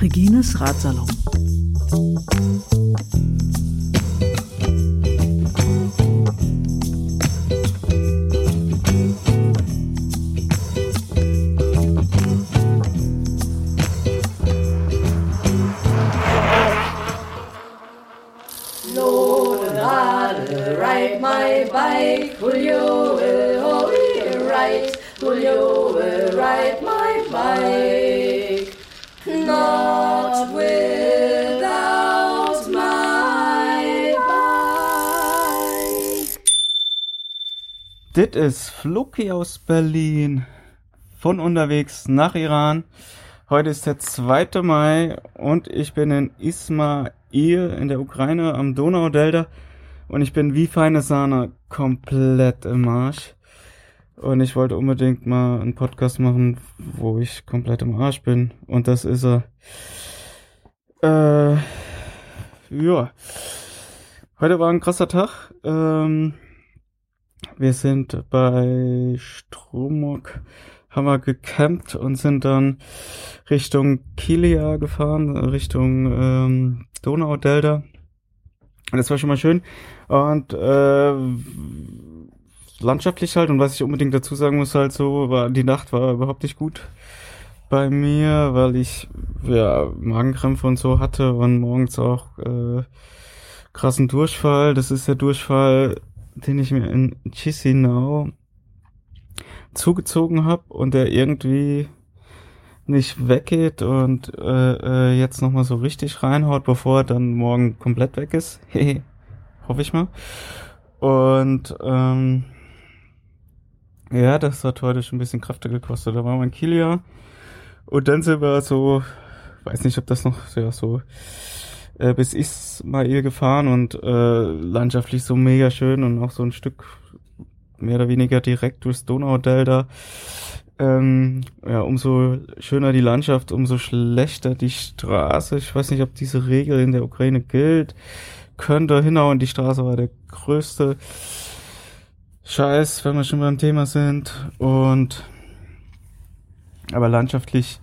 Regines Ratsalon. Dit ist Fluki aus Berlin. Von unterwegs nach Iran. Heute ist der 2. Mai und ich bin in Ismail in der Ukraine am Donaudelta und ich bin wie feine Sahne komplett im Arsch. Und ich wollte unbedingt mal einen Podcast machen, wo ich komplett im Arsch bin. Und das ist er. Äh, ja. Heute war ein krasser Tag. Ähm, wir sind bei Stromok, haben wir gecampt und sind dann Richtung Kilia gefahren, Richtung ähm, Donaudelta. Das war schon mal schön. Und äh, landschaftlich halt, und was ich unbedingt dazu sagen muss, halt so, war die Nacht war überhaupt nicht gut bei mir, weil ich ja Magenkrämpfe und so hatte und morgens auch äh, krassen Durchfall. Das ist der Durchfall, den ich mir in Chisinau zugezogen habe und der irgendwie nicht weggeht und äh, äh, jetzt nochmal so richtig reinhaut, bevor er dann morgen komplett weg ist. Hehe, hoffe ich mal. Und ähm, ja, das hat heute schon ein bisschen Kräfte gekostet. Da war mein Kilia und dann sind wir so, weiß nicht, ob das noch ja, so äh, bis Ismail gefahren und äh, landschaftlich so mega schön und auch so ein Stück mehr oder weniger direkt durchs Donaudelta ähm, ja, umso schöner die Landschaft, umso schlechter die Straße. Ich weiß nicht, ob diese Regel in der Ukraine gilt. Könnte hinhauen, die Straße war der größte Scheiß, wenn wir schon beim Thema sind. Und aber landschaftlich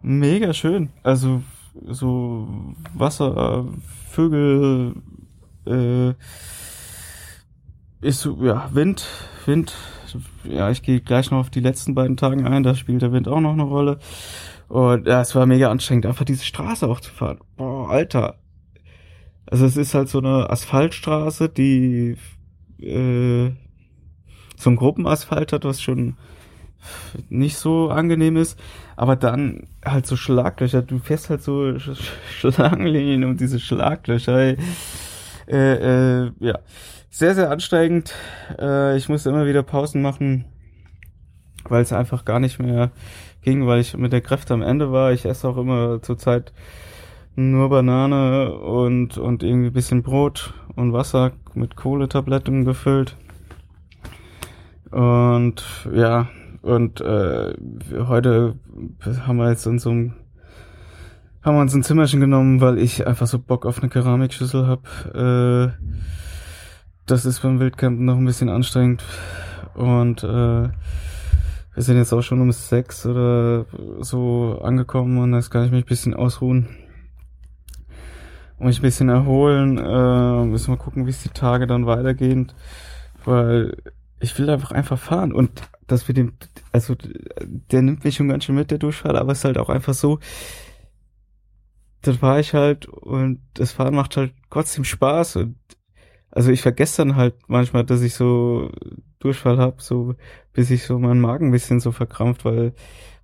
mega schön. Also so Wasser, Vögel, äh, ist so, ja, Wind, Wind, ja, ich gehe gleich noch auf die letzten beiden Tagen ein, da spielt der Wind auch noch eine Rolle. Und ja, es war mega anstrengend, einfach diese Straße auch zu fahren. Boah, Alter. Also es ist halt so eine Asphaltstraße, die äh, ein Gruppenasphalt hat, was schon nicht so angenehm ist, aber dann halt so Schlaglöcher. Du fährst halt so Sch Schlangenlinien um diese Schlaglöcher. Äh, äh, ja sehr, sehr ansteigend. Äh, ich musste immer wieder Pausen machen, weil es einfach gar nicht mehr ging, weil ich mit der Kräfte am Ende war. Ich esse auch immer zurzeit nur Banane und, und irgendwie bisschen Brot und Wasser mit Kohletabletten gefüllt. Und ja, und äh, heute haben wir jetzt in so einem haben wir uns ein Zimmerchen genommen, weil ich einfach so Bock auf eine Keramikschüssel hab. Äh, das ist beim Wildcampen noch ein bisschen anstrengend. Und äh, wir sind jetzt auch schon um sechs oder so angekommen und jetzt kann ich mich ein bisschen ausruhen. Und mich ein bisschen erholen. Äh, müssen wir gucken, wie es die Tage dann weitergehen. Weil ich will einfach einfach fahren. Und das mit dem, also der nimmt mich schon ganz schön mit, der Durchfall, aber es ist halt auch einfach so, dann war ich halt und das Fahren macht halt trotzdem Spaß und also ich vergesse dann halt manchmal, dass ich so Durchfall hab, so bis ich so meinen Magen ein bisschen so verkrampft, weil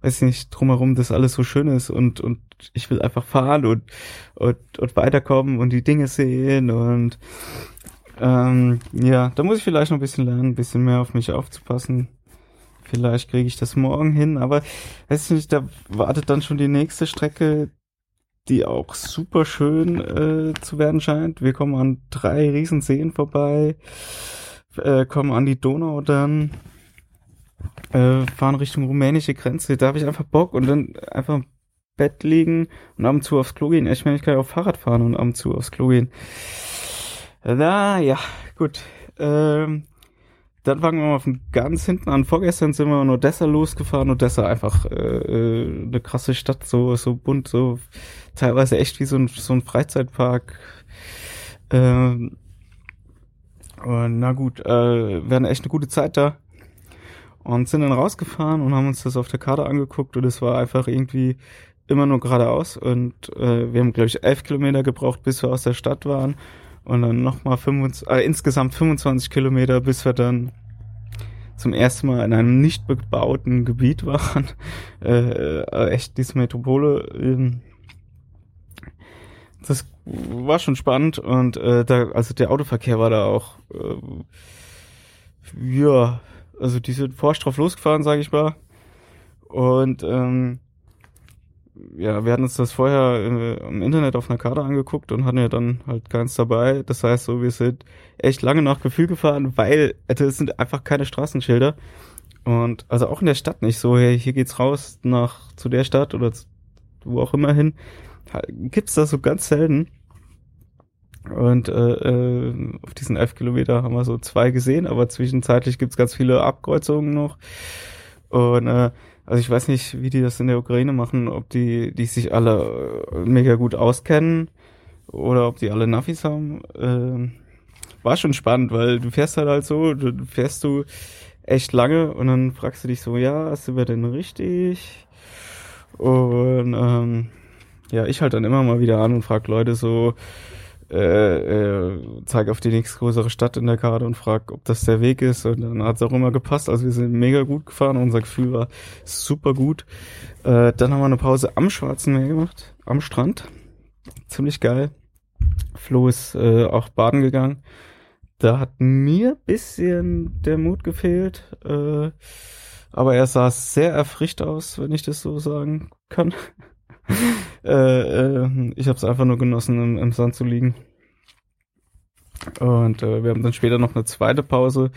weiß nicht drumherum das alles so schön ist und und ich will einfach fahren und und, und weiterkommen und die Dinge sehen und ähm, ja, da muss ich vielleicht noch ein bisschen lernen, ein bisschen mehr auf mich aufzupassen. Vielleicht kriege ich das morgen hin, aber weiß nicht, da wartet dann schon die nächste Strecke, die auch super schön äh, zu werden scheint. Wir kommen an drei Riesenseen vorbei, äh, kommen an die Donau dann, äh, fahren Richtung rumänische Grenze. Da habe ich einfach Bock und dann einfach im Bett liegen und ab und zu aufs Klo gehen. Ich meine, ich kann ja auch Fahrrad fahren und ab und zu aufs Klo gehen. Na ja, gut. Ähm, Dann fangen wir mal von ganz hinten an. Vorgestern sind wir in Odessa losgefahren. Odessa einfach äh, äh, eine krasse Stadt, so so bunt, so teilweise echt wie so ein, so ein Freizeitpark. Ähm, na gut, äh, wir hatten echt eine gute Zeit da und sind dann rausgefahren und haben uns das auf der Karte angeguckt und es war einfach irgendwie immer nur geradeaus und äh, wir haben glaube ich elf Kilometer gebraucht, bis wir aus der Stadt waren und dann nochmal 25, äh, insgesamt 25 Kilometer, bis wir dann zum ersten Mal in einem nicht bebauten Gebiet waren. Äh, äh, echt diese Metropole. Äh, das war schon spannend und äh, da, also der Autoverkehr war da auch äh, ja, also die sind forsch drauf losgefahren, sage ich mal. Und ähm, ja, wir hatten uns das vorher äh, im Internet auf einer Karte angeguckt und hatten ja dann halt keins dabei. Das heißt so, wir sind echt lange nach Gefühl gefahren, weil es sind einfach keine Straßenschilder. Und also auch in der Stadt nicht so, hey, hier geht's raus nach zu der Stadt oder zu, wo auch immer hin. Gibt's das so ganz selten. Und äh, äh, auf diesen elf Kilometer haben wir so zwei gesehen, aber zwischenzeitlich gibt's ganz viele Abkreuzungen noch. Und äh, also ich weiß nicht, wie die das in der Ukraine machen, ob die, die sich alle äh, mega gut auskennen oder ob die alle Navis haben. Äh, war schon spannend, weil du fährst halt halt so, du fährst du echt lange und dann fragst du dich so, ja, sind wir denn richtig? Und ähm, ja, ich halt dann immer mal wieder an und frag Leute so, äh, äh, zeige auf die nächstgrößere Stadt in der Karte und frag, ob das der Weg ist. Und dann hat es auch immer gepasst. Also wir sind mega gut gefahren. Unser Gefühl war super gut. Äh, dann haben wir eine Pause am Schwarzen Meer gemacht, am Strand. Ziemlich geil. Flo ist äh, auch baden gegangen. Da hat mir bisschen der Mut gefehlt. Äh, aber er sah sehr erfrischt aus, wenn ich das so sagen kann. äh, äh, ich habe es einfach nur genossen, im, im, Sand zu liegen. Und äh, wir haben dann später noch eine zweite Pause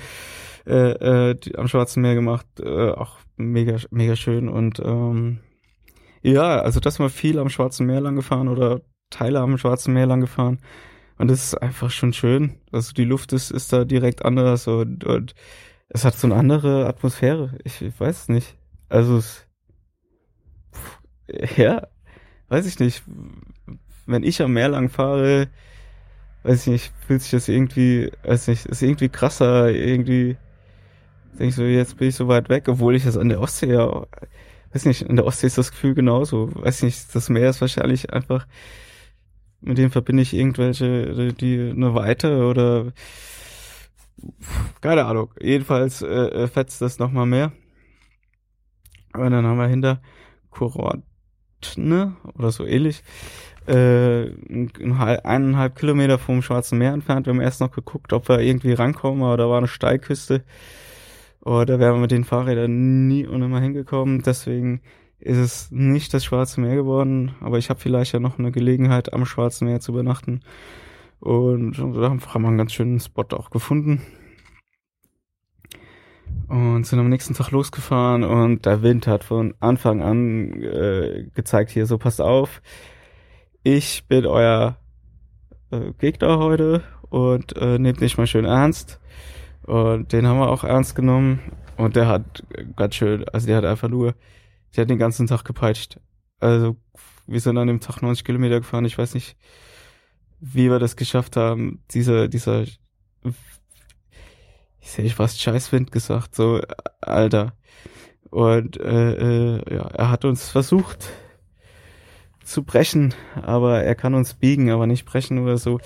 äh, äh, die, am Schwarzen Meer gemacht. Äh, auch mega, mega schön. Und ähm, ja, also das war viel am Schwarzen Meer lang gefahren oder Teile am Schwarzen Meer lang gefahren. Und das ist einfach schon schön. Also die Luft ist, ist da direkt anders und, und es hat so eine andere Atmosphäre. Ich, ich weiß nicht. Also es, ja, weiß ich nicht, wenn ich am Meer lang fahre, weiß ich nicht, fühlt sich das irgendwie, weiß nicht, ist irgendwie krasser, irgendwie, denke ich so, jetzt bin ich so weit weg, obwohl ich das an der Ostsee ja, weiß nicht, in der Ostsee ist das Gefühl genauso, weiß nicht, das Meer ist wahrscheinlich einfach, mit dem verbinde ich irgendwelche, die eine Weite oder, keine Ahnung, jedenfalls äh, äh fetzt das nochmal mehr. Und dann haben wir hinter Kurort ne, oder so ähnlich, äh, eineinhalb Kilometer vom Schwarzen Meer entfernt. Wir haben erst noch geguckt, ob wir irgendwie rankommen, aber da war eine Steilküste. Oder wären wir mit den Fahrrädern nie und immer hingekommen. Deswegen ist es nicht das Schwarze Meer geworden, aber ich habe vielleicht ja noch eine Gelegenheit, am Schwarzen Meer zu übernachten. Und da haben wir einen ganz schönen Spot auch gefunden und sind am nächsten Tag losgefahren und der Wind hat von Anfang an äh, gezeigt, hier so passt auf, ich bin euer äh, Gegner heute und äh, nehmt nicht mal schön ernst. Und den haben wir auch ernst genommen und der hat ganz schön, also der hat einfach nur, der hat den ganzen Tag gepeitscht. Also wir sind an dem Tag 90 Kilometer gefahren, ich weiß nicht, wie wir das geschafft haben, dieser, dieser ich hätte fast Scheißwind gesagt, so, Alter. Und äh, äh, ja, er hat uns versucht zu brechen, aber er kann uns biegen, aber nicht brechen oder so.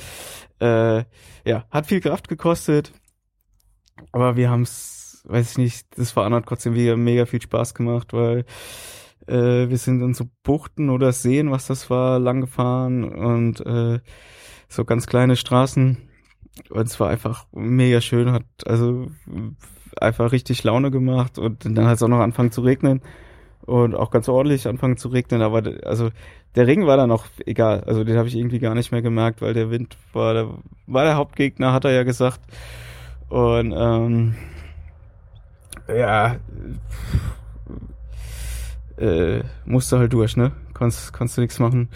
Äh, ja, hat viel Kraft gekostet, aber wir haben es, weiß ich nicht, das hat trotzdem wieder mega viel Spaß gemacht, weil äh, wir sind in so Buchten oder Seen, was das war, lang gefahren und äh, so ganz kleine Straßen und es war einfach mega schön, hat also einfach richtig Laune gemacht und dann hat es auch noch angefangen zu regnen und auch ganz ordentlich anfangen zu regnen, aber also der Regen war dann auch egal, also den habe ich irgendwie gar nicht mehr gemerkt, weil der Wind war der, war der Hauptgegner, hat er ja gesagt und ähm, ja äh, musste halt durch, ne? Konntest, konntest du nichts machen.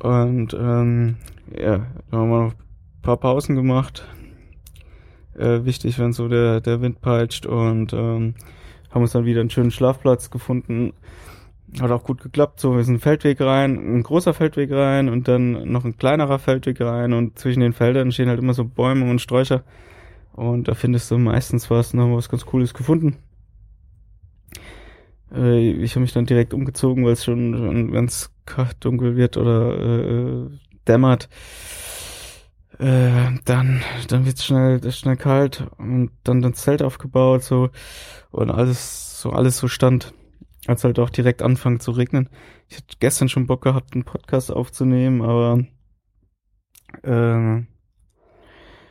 Und ähm, ja, dann haben wir noch paar Pausen gemacht. äh, wichtig, wenn so der, der Wind peitscht und ähm, haben uns dann wieder einen schönen Schlafplatz gefunden. Hat auch gut geklappt. So, wir sind ein Feldweg rein, ein großer Feldweg rein und dann noch ein kleinerer Feldweg rein und zwischen den Feldern stehen halt immer so Bäume und Sträucher. Und da findest du meistens was, und haben wir was ganz Cooles gefunden. Äh, ich habe mich dann direkt umgezogen, weil es schon, schon ganz dunkel wird oder äh, dämmert. Äh, dann dann wird's schnell schnell kalt und dann das Zelt aufgebaut so. Und alles so alles so stand. Als halt auch direkt anfangen zu regnen. Ich hatte gestern schon Bock gehabt einen Podcast aufzunehmen aber äh,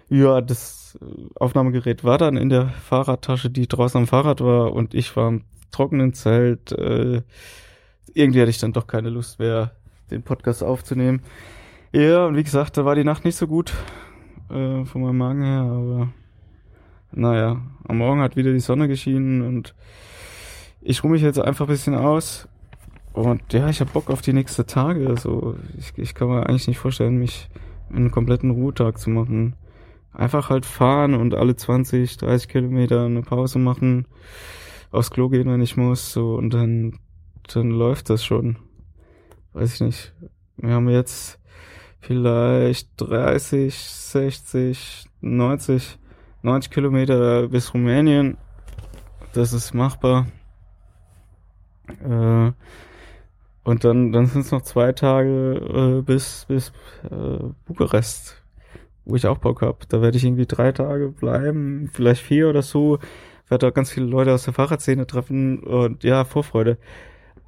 ja das Aufnahmegerät war dann in der Fahrradtasche die draußen am Fahrrad war und ich war im trockenen Zelt. Äh, irgendwie hatte ich dann doch keine Lust mehr den Podcast aufzunehmen ja, und wie gesagt, da war die Nacht nicht so gut äh, von meinem Magen her, aber naja, am Morgen hat wieder die Sonne geschienen und ich ruhe mich jetzt einfach ein bisschen aus. Und ja, ich habe Bock auf die nächsten Tage. Also ich, ich kann mir eigentlich nicht vorstellen, mich einen kompletten Ruhetag zu machen. Einfach halt fahren und alle 20, 30 Kilometer eine Pause machen, aufs Klo gehen, wenn ich muss, so und dann, dann läuft das schon. Weiß ich nicht. Wir haben jetzt vielleicht 30, 60, 90, 90 Kilometer bis Rumänien. Das ist machbar. Äh, und dann, dann sind es noch zwei Tage äh, bis, bis äh, Bukarest, wo ich auch Bock hab. Da werde ich irgendwie drei Tage bleiben, vielleicht vier oder so. Werde auch ganz viele Leute aus der Fahrradszene treffen und ja, Vorfreude.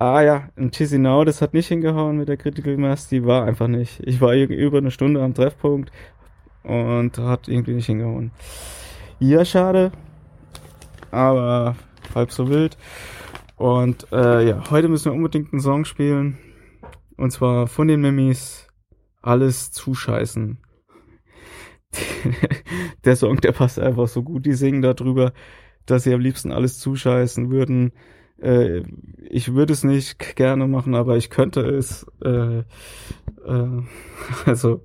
Ah ja, in Chisinau, das hat nicht hingehauen mit der Critical Mass, die war einfach nicht. Ich war über eine Stunde am Treffpunkt und hat irgendwie nicht hingehauen. Ja, schade, aber halb so wild. Und äh, ja, heute müssen wir unbedingt einen Song spielen. Und zwar von den Mimis Alles zuscheißen. der Song, der passt einfach so gut. Die singen darüber, dass sie am liebsten alles zuscheißen würden äh, ich würde es nicht gerne machen, aber ich könnte es. Äh, äh, also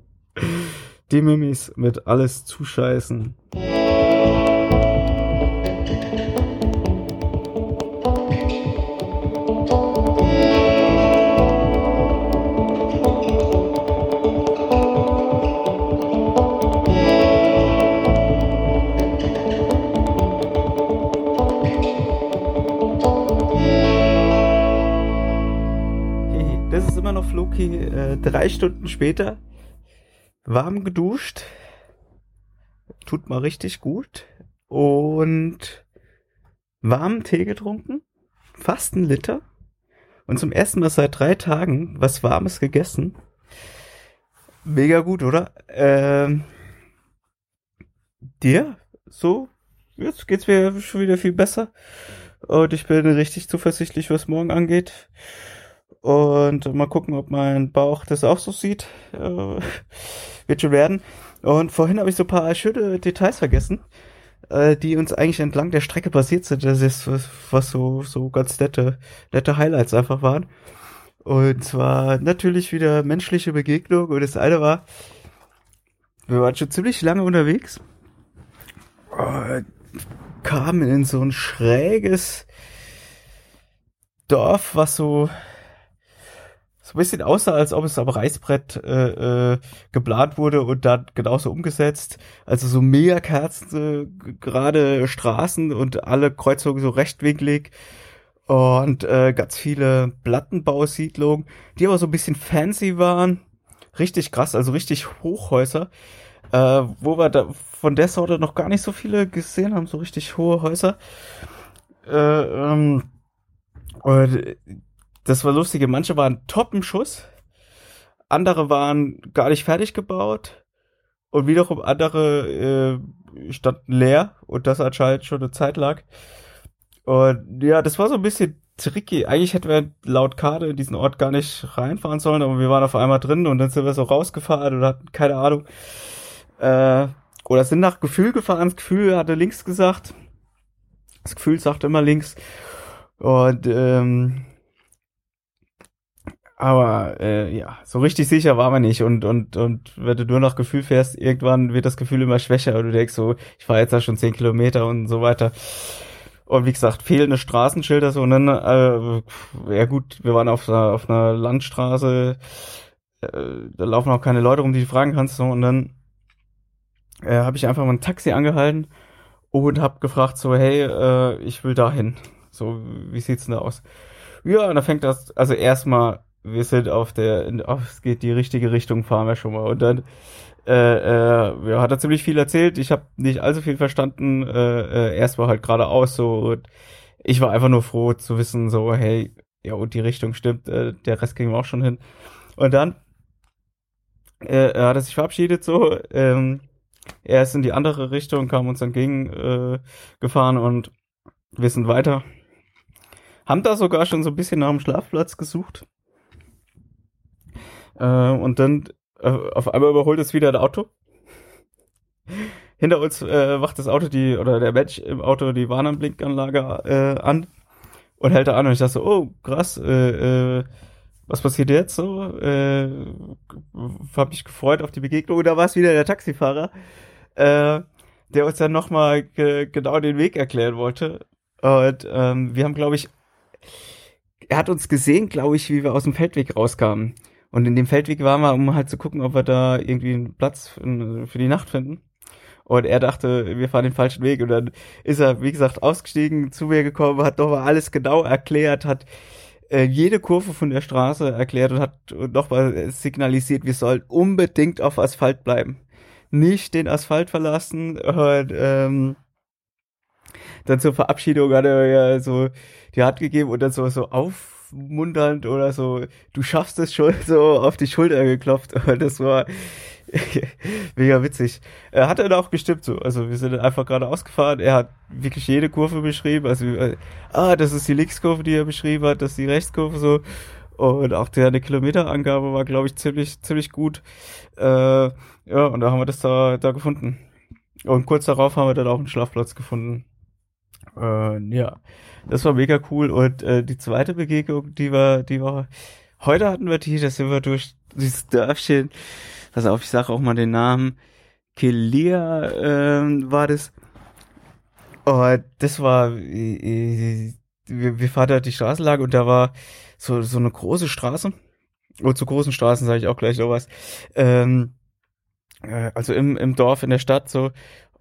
die Mimis mit alles zuscheißen. Floki äh, drei Stunden später warm geduscht. Tut mal richtig gut. Und warmen Tee getrunken. Fast ein Liter. Und zum ersten Mal seit drei Tagen was Warmes gegessen. Mega gut, oder? Ähm, dir? So? Jetzt geht's mir schon wieder viel besser. Und ich bin richtig zuversichtlich, was morgen angeht. Und mal gucken, ob mein Bauch das auch so sieht. Äh, wird schon werden. Und vorhin habe ich so ein paar schöne Details vergessen, äh, die uns eigentlich entlang der Strecke passiert sind. Das ist was, was so, so ganz nette, nette Highlights einfach waren. Und zwar natürlich wieder menschliche Begegnung. Und das eine war, wir waren schon ziemlich lange unterwegs. Und kamen in so ein schräges Dorf, was so so ein bisschen aussah, als ob es am Reißbrett äh, äh, geplant wurde und dann genauso umgesetzt. Also so mega Kerzen, äh, gerade Straßen und alle Kreuzungen so rechtwinklig und äh, ganz viele Plattenbausiedlungen, die aber so ein bisschen fancy waren. Richtig krass, also richtig Hochhäuser. Äh, wo wir da von der Sorte noch gar nicht so viele gesehen haben, so richtig hohe Häuser. Äh, ähm, und das war lustige. Manche waren top im Schuss, andere waren gar nicht fertig gebaut und wiederum andere äh, standen leer und das anscheinend schon eine Zeit lag. Und ja, das war so ein bisschen tricky. Eigentlich hätten wir laut Karte in diesen Ort gar nicht reinfahren sollen, aber wir waren auf einmal drin und dann sind wir so rausgefahren und hatten keine Ahnung. Äh, oder sind nach Gefühl gefahren. Das Gefühl hatte links gesagt. Das Gefühl sagt immer links. Und ähm, aber äh, ja, so richtig sicher war man nicht und und und wenn du nur nach Gefühl fährst, irgendwann wird das Gefühl immer schwächer und du denkst so, ich fahre jetzt da schon zehn Kilometer und so weiter. Und wie gesagt, fehlende Straßenschilder so und dann, äh, ja gut, wir waren auf einer, auf einer Landstraße, äh, da laufen auch keine Leute rum, die du fragen kannst so und dann äh, habe ich einfach mal ein Taxi angehalten und habe gefragt so, hey, äh, ich will dahin. So, wie sieht's denn da aus? Ja, und dann fängt das, also erstmal, wir sind auf der, oh, es geht die richtige Richtung, fahren wir schon mal. Und dann äh, äh, ja, hat er ziemlich viel erzählt. Ich habe nicht allzu viel verstanden. Äh, äh, erst war halt geradeaus so. Und ich war einfach nur froh zu wissen, so, hey, ja, und die Richtung stimmt. Äh, der Rest ging auch schon hin. Und dann äh, er hat er sich verabschiedet so. Ähm, er ist in die andere Richtung, kam uns entgegen äh, gefahren und wir sind weiter. Haben da sogar schon so ein bisschen nach dem Schlafplatz gesucht. Äh, und dann äh, auf einmal überholt es wieder ein Auto. Hinter uns äh, macht das Auto die, oder der Mensch im Auto die Warnblinkanlage äh, an und hält da an und ich dachte so, oh, krass, äh, äh, was passiert jetzt so? Äh, hab mich gefreut auf die Begegnung und da war es wieder der Taxifahrer, äh, der uns dann nochmal ge genau den Weg erklären wollte. Und ähm, wir haben, glaube ich, er hat uns gesehen, glaube ich, wie wir aus dem Feldweg rauskamen. Und in dem Feldweg waren wir, um halt zu gucken, ob wir da irgendwie einen Platz für die Nacht finden. Und er dachte, wir fahren den falschen Weg. Und dann ist er, wie gesagt, ausgestiegen, zu mir gekommen, hat nochmal alles genau erklärt, hat äh, jede Kurve von der Straße erklärt und hat nochmal signalisiert, wir sollen unbedingt auf Asphalt bleiben. Nicht den Asphalt verlassen. Und, ähm, dann zur Verabschiedung hat er ja so die Hand gegeben und dann so, so auf aufmunternd oder so, du schaffst es schon, so auf die Schulter geklopft. Aber das war mega witzig. Er hat dann auch gestimmt so. Also wir sind einfach gerade ausgefahren. Er hat wirklich jede Kurve beschrieben. Also, äh, ah, das ist die Linkskurve, die er beschrieben hat, das ist die Rechtskurve so. Und auch der eine Kilometerangabe war, glaube ich, ziemlich, ziemlich gut. Äh, ja, und da haben wir das da, da gefunden. Und kurz darauf haben wir dann auch einen Schlafplatz gefunden. Äh, ja. Das war mega cool. Und äh, die zweite Begegnung, die war, die war, heute hatten wir die, da sind wir durch dieses Dörfchen. Pass auf, ich sage auch mal den Namen. Kelia ähm, war das. Oh, das war, äh, wir, wir fahren da die Straßenlage und da war so, so eine große Straße. Und zu großen Straßen sage ich auch gleich noch was. Ähm, äh, also im, im Dorf, in der Stadt so.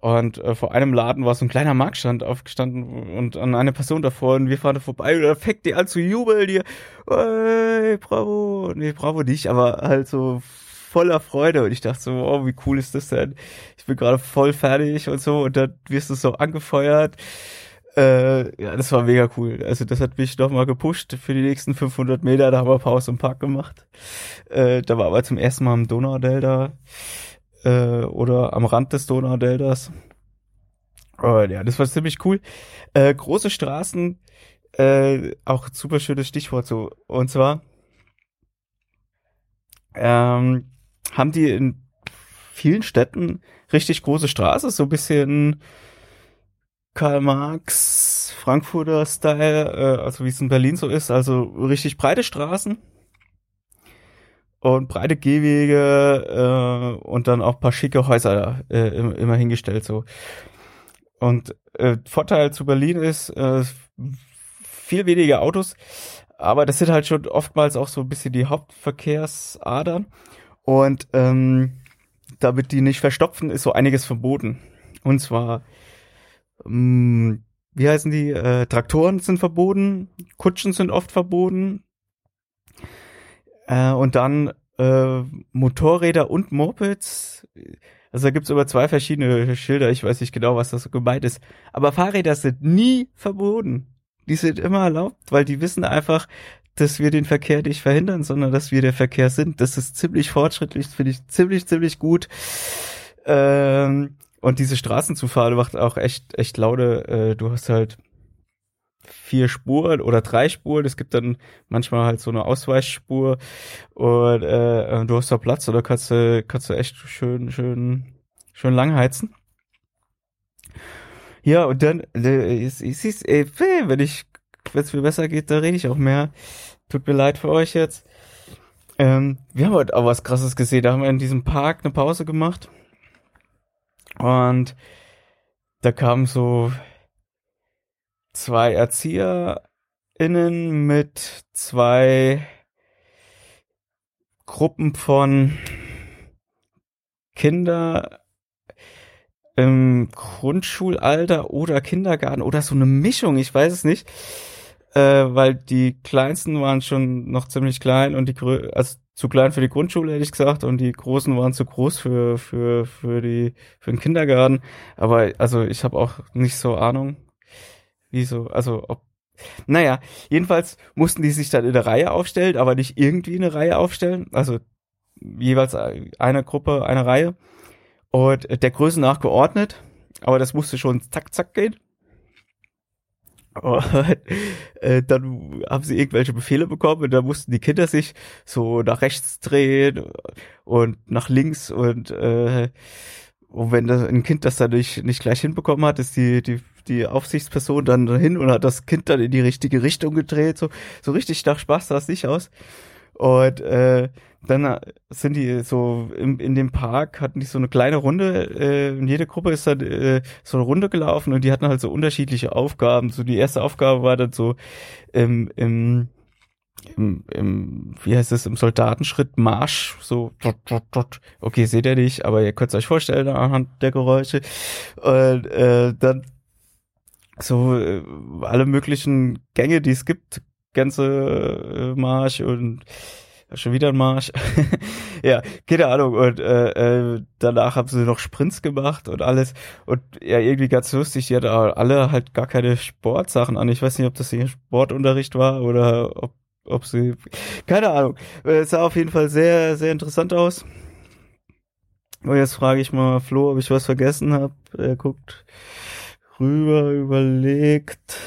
Und äh, vor einem Laden war so ein kleiner Marktstand aufgestanden und an eine Person davor und wir fahren da vorbei und da fängt die an zu jubeln, die, hey, bravo, nee, bravo nicht, aber halt so voller Freude und ich dachte so, oh, wie cool ist das denn? Ich bin gerade voll fertig und so und dann wirst du so angefeuert. Äh, ja, das war mega cool. Also das hat mich nochmal gepusht für die nächsten 500 Meter. Da haben wir Pause im Park gemacht. Äh, da war aber zum ersten Mal im Donaudelta äh, oder am Rand des Donaudeltas. Oh, ja, das war ziemlich cool. Äh, große Straßen, äh, auch super schönes Stichwort so. Und zwar ähm, haben die in vielen Städten richtig große Straßen, so ein bisschen Karl Marx, Frankfurter Style, äh, also wie es in Berlin so ist, also richtig breite Straßen und breite Gehwege äh, und dann auch paar schicke Häuser äh, immer hingestellt so. Und äh, Vorteil zu Berlin ist äh, viel weniger Autos, aber das sind halt schon oftmals auch so ein bisschen die Hauptverkehrsadern und ähm, damit die nicht verstopfen, ist so einiges verboten. Und zwar, ähm, wie heißen die? Äh, Traktoren sind verboten, Kutschen sind oft verboten, äh, und dann äh, Motorräder und Mopeds. Also da gibt's über zwei verschiedene Schilder. Ich weiß nicht genau, was das gemeint ist. Aber Fahrräder sind nie verboten. Die sind immer erlaubt, weil die wissen einfach, dass wir den Verkehr nicht verhindern, sondern dass wir der Verkehr sind. Das ist ziemlich fortschrittlich, finde ich ziemlich, ziemlich gut. Ähm, und diese Straßen zu fahren macht auch echt, echt laude. Äh, du hast halt vier Spuren oder drei Spuren. Es gibt dann manchmal halt so eine Ausweichspur und äh, du hast da Platz oder kannst du kannst du echt schön schön schön lang heizen. Ja und dann äh, siehst ey, wenn ich wenn es mir besser geht, da rede ich auch mehr. Tut mir leid für euch jetzt. Ähm, wir haben heute auch was krasses gesehen. Da haben wir in diesem Park eine Pause gemacht. Und da kamen so zwei ErzieherInnen mit zwei Gruppen von Kinder im Grundschulalter oder Kindergarten oder so eine Mischung, ich weiß es nicht, äh, weil die kleinsten waren schon noch ziemlich klein und die Grö also zu klein für die Grundschule hätte ich gesagt und die großen waren zu groß für für für die für den Kindergarten, aber also ich habe auch nicht so Ahnung, wie so, also ob naja, jedenfalls mussten die sich dann in der Reihe aufstellen, aber nicht irgendwie eine Reihe aufstellen, also jeweils eine Gruppe, eine Reihe und der Größe nach geordnet, aber das musste schon zack, zack gehen. Und, äh, dann haben sie irgendwelche Befehle bekommen und da mussten die Kinder sich so nach rechts drehen und nach links und, äh, und wenn das, ein Kind das dann nicht, gleich hinbekommen hat, ist die, die, die Aufsichtsperson dann hin und hat das Kind dann in die richtige Richtung gedreht. So, so richtig nach Spaß sah es nicht aus. Und äh, dann sind die so in, in dem Park, hatten die so eine kleine Runde, äh, und jede Gruppe ist dann äh, so eine Runde gelaufen und die hatten halt so unterschiedliche Aufgaben. So die erste Aufgabe war dann so im, im im, im, wie heißt es, im Soldatenschritt Marsch, so, dot, dot, dot. okay, seht ihr nicht, aber ihr könnt es euch vorstellen anhand der Geräusche. Und äh, dann so äh, alle möglichen Gänge, die es gibt, ganze äh, Marsch und schon wieder ein Marsch. ja, keine Ahnung. Und äh, äh, danach haben sie noch Sprints gemacht und alles. Und ja, irgendwie ganz lustig, die hatten alle halt gar keine Sportsachen an. Ich weiß nicht, ob das hier Sportunterricht war oder ob, ob sie. Keine Ahnung. Es sah auf jeden Fall sehr, sehr interessant aus. Und jetzt frage ich mal Flo, ob ich was vergessen habe. Er guckt rüber, überlegt.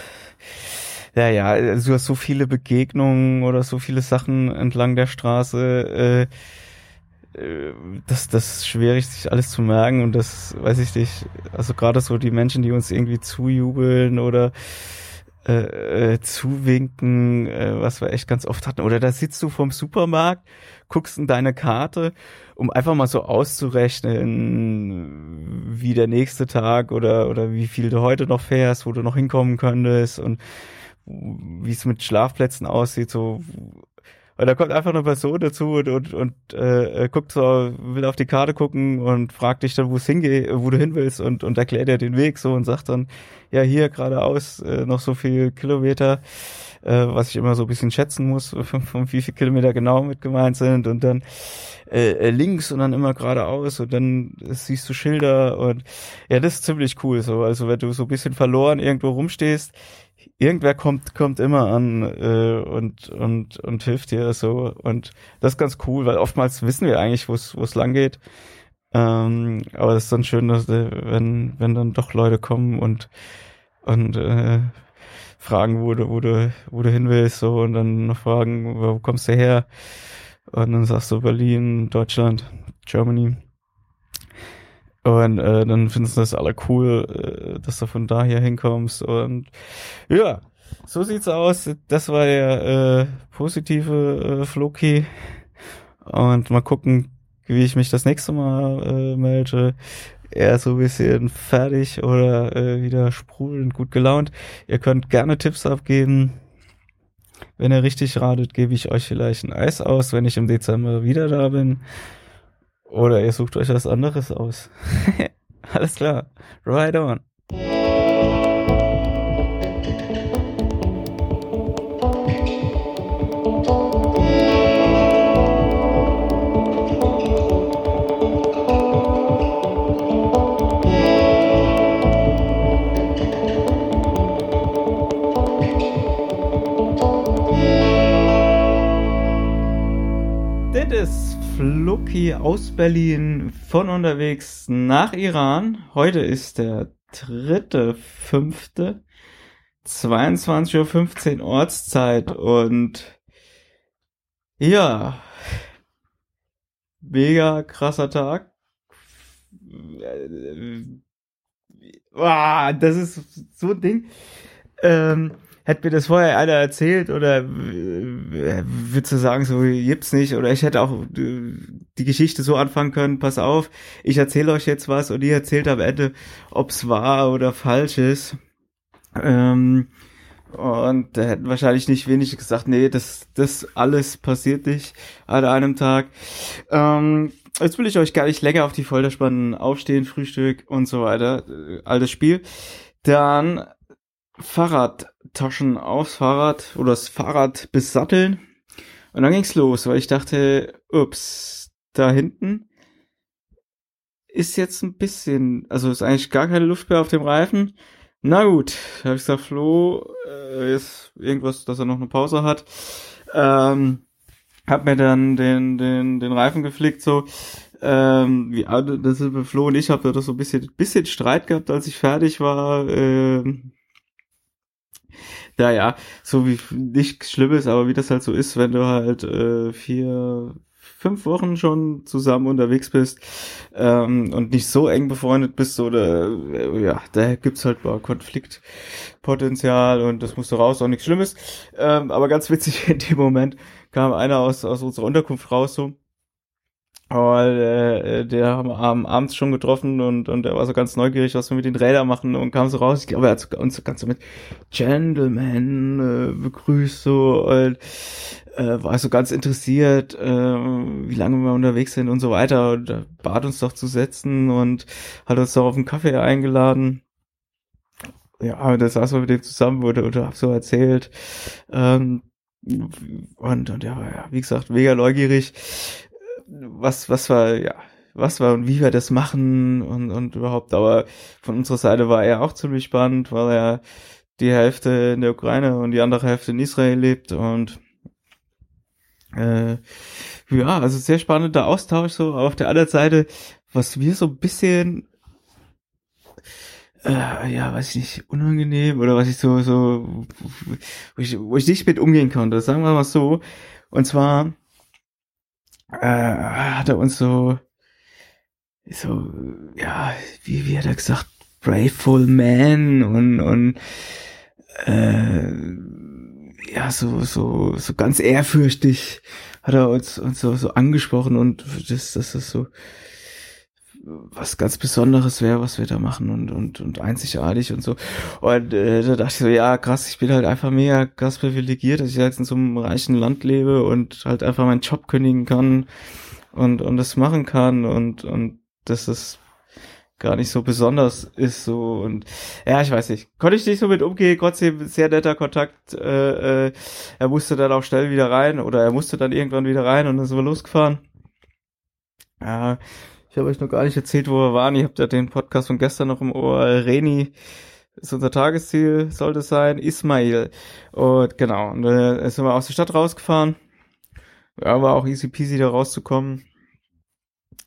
Ja, ja, also du hast so viele Begegnungen oder so viele Sachen entlang der Straße, äh, äh, das, das ist schwierig, sich alles zu merken und das weiß ich nicht. Also gerade so die Menschen, die uns irgendwie zujubeln oder äh, äh, zuwinken, äh, was wir echt ganz oft hatten. Oder da sitzt du vom Supermarkt, guckst in deine Karte, um einfach mal so auszurechnen, wie der nächste Tag oder, oder wie viel du heute noch fährst, wo du noch hinkommen könntest und wie es mit Schlafplätzen aussieht, so weil da kommt einfach eine Person dazu und, und, und äh, guckt so, will auf die Karte gucken und fragt dich dann, wo es hingeht, wo du hin willst und, und erklärt dir den Weg so und sagt dann, ja, hier geradeaus äh, noch so viel Kilometer, äh, was ich immer so ein bisschen schätzen muss, von, von wie viel Kilometer genau mit gemeint sind und dann äh, äh, links und dann immer geradeaus und dann siehst du Schilder und ja, das ist ziemlich cool so. Also wenn du so ein bisschen verloren irgendwo rumstehst, irgendwer kommt kommt immer an äh, und und und hilft dir so und das ist ganz cool, weil oftmals wissen wir eigentlich, wo es lang geht. Ähm, aber es ist dann schön, dass äh, wenn wenn dann doch Leute kommen und und äh, fragen, wo du wo du wo du hin willst so und dann noch fragen, wo kommst du her? Und dann sagst du Berlin, Deutschland, Germany. Und äh, dann findest du das alle cool, äh, dass du von daher hinkommst. Und ja, so sieht's aus. Das war der äh, positive äh, Floki. Und mal gucken, wie ich mich das nächste Mal äh, melde. Eher so ein bisschen fertig oder äh, wieder sprudelnd gut gelaunt. Ihr könnt gerne Tipps abgeben. Wenn ihr richtig ratet, gebe ich euch vielleicht ein Eis aus, wenn ich im Dezember wieder da bin. Oder ihr sucht euch was anderes aus. Alles klar. Right on. Floki aus Berlin von unterwegs nach Iran. Heute ist der dritte, fünfte, 22.15 Uhr Ortszeit und ja, mega krasser Tag. Wow, das ist so ein Ding. Ähm, hätte mir das vorher einer erzählt oder äh, würdest du sagen, so gibt's nicht oder ich hätte auch äh, die Geschichte so anfangen können, pass auf, ich erzähle euch jetzt was und ihr erzählt am Ende, ob's wahr oder falsch ist. Ähm, und da hätten wahrscheinlich nicht wenig gesagt, nee, das, das alles passiert nicht an einem Tag. Ähm, jetzt will ich euch gar nicht länger auf die Folter spannen. Aufstehen, Frühstück und so weiter. Äh, Altes Spiel. Dann Fahrradtaschen aufs Fahrrad oder das Fahrrad besatteln. Und dann ging's los, weil ich dachte, ups, da hinten ist jetzt ein bisschen, also ist eigentlich gar keine Luft mehr auf dem Reifen. Na gut, habe ich gesagt, Flo, äh, ist irgendwas, dass er noch eine Pause hat. Ähm, hab mir dann den, den, den Reifen geflickt, so. Ähm, ja, das ist mit Flo und ich habe da so ein bisschen, bisschen Streit gehabt, als ich fertig war. Ähm, naja, so wie nichts Schlimmes, aber wie das halt so ist, wenn du halt äh, vier, fünf Wochen schon zusammen unterwegs bist ähm, und nicht so eng befreundet bist oder äh, ja, da gibt's halt mal Konfliktpotenzial und das musst du raus, auch nichts Schlimmes. Ähm, aber ganz witzig in dem Moment kam einer aus, aus unserer Unterkunft raus so weil äh, der haben wir abends schon getroffen und, und er war so ganz neugierig, was wir mit den Rädern machen und kam so raus. Ich glaube, er hat uns ganz so mit Gentleman äh, begrüßt so und äh, war so ganz interessiert, äh, wie lange wir unterwegs sind und so weiter und äh, bat uns doch zu setzen und hat uns doch auf einen Kaffee eingeladen. Ja, da saß wir mit dem zusammen wurde und hab so erzählt. Ähm, und, und ja, wie gesagt, mega neugierig was, was war, ja, was war und wie wir das machen und, und überhaupt. Aber von unserer Seite war er auch ziemlich spannend, weil er die Hälfte in der Ukraine und die andere Hälfte in Israel lebt und äh, ja, also sehr spannender Austausch so. Aber auf der anderen Seite, was wir so ein bisschen äh, ja, weiß ich nicht, unangenehm oder was ich so, so, wo ich, wo ich nicht mit umgehen konnte, sagen wir mal so. Und zwar, äh, hat er uns so, so, ja, wie, wie hat er gesagt, Braveful Man und, und äh, ja, so, so, so ganz ehrfürchtig hat er uns, uns so, so angesprochen und das, das ist so, was ganz Besonderes wäre, was wir da machen und, und, und einzigartig und so. Und äh, da dachte ich so, ja, krass, ich bin halt einfach mega krass privilegiert, dass ich jetzt in so einem reichen Land lebe und halt einfach meinen Job kündigen kann und, und das machen kann und, und dass das gar nicht so besonders ist so. Und ja ich weiß nicht. Konnte ich nicht so mit umgehen trotzdem sehr netter Kontakt. Äh, äh, er musste dann auch schnell wieder rein oder er musste dann irgendwann wieder rein und dann sind wir losgefahren. Ja ich habe euch noch gar nicht erzählt, wo wir waren. Ihr habt ja den Podcast von gestern noch im Ohr. Reni ist unser Tagesziel, sollte es sein. Ismail. Und genau, und äh, sind wir aus der Stadt rausgefahren. Ja, war auch easy peasy da rauszukommen.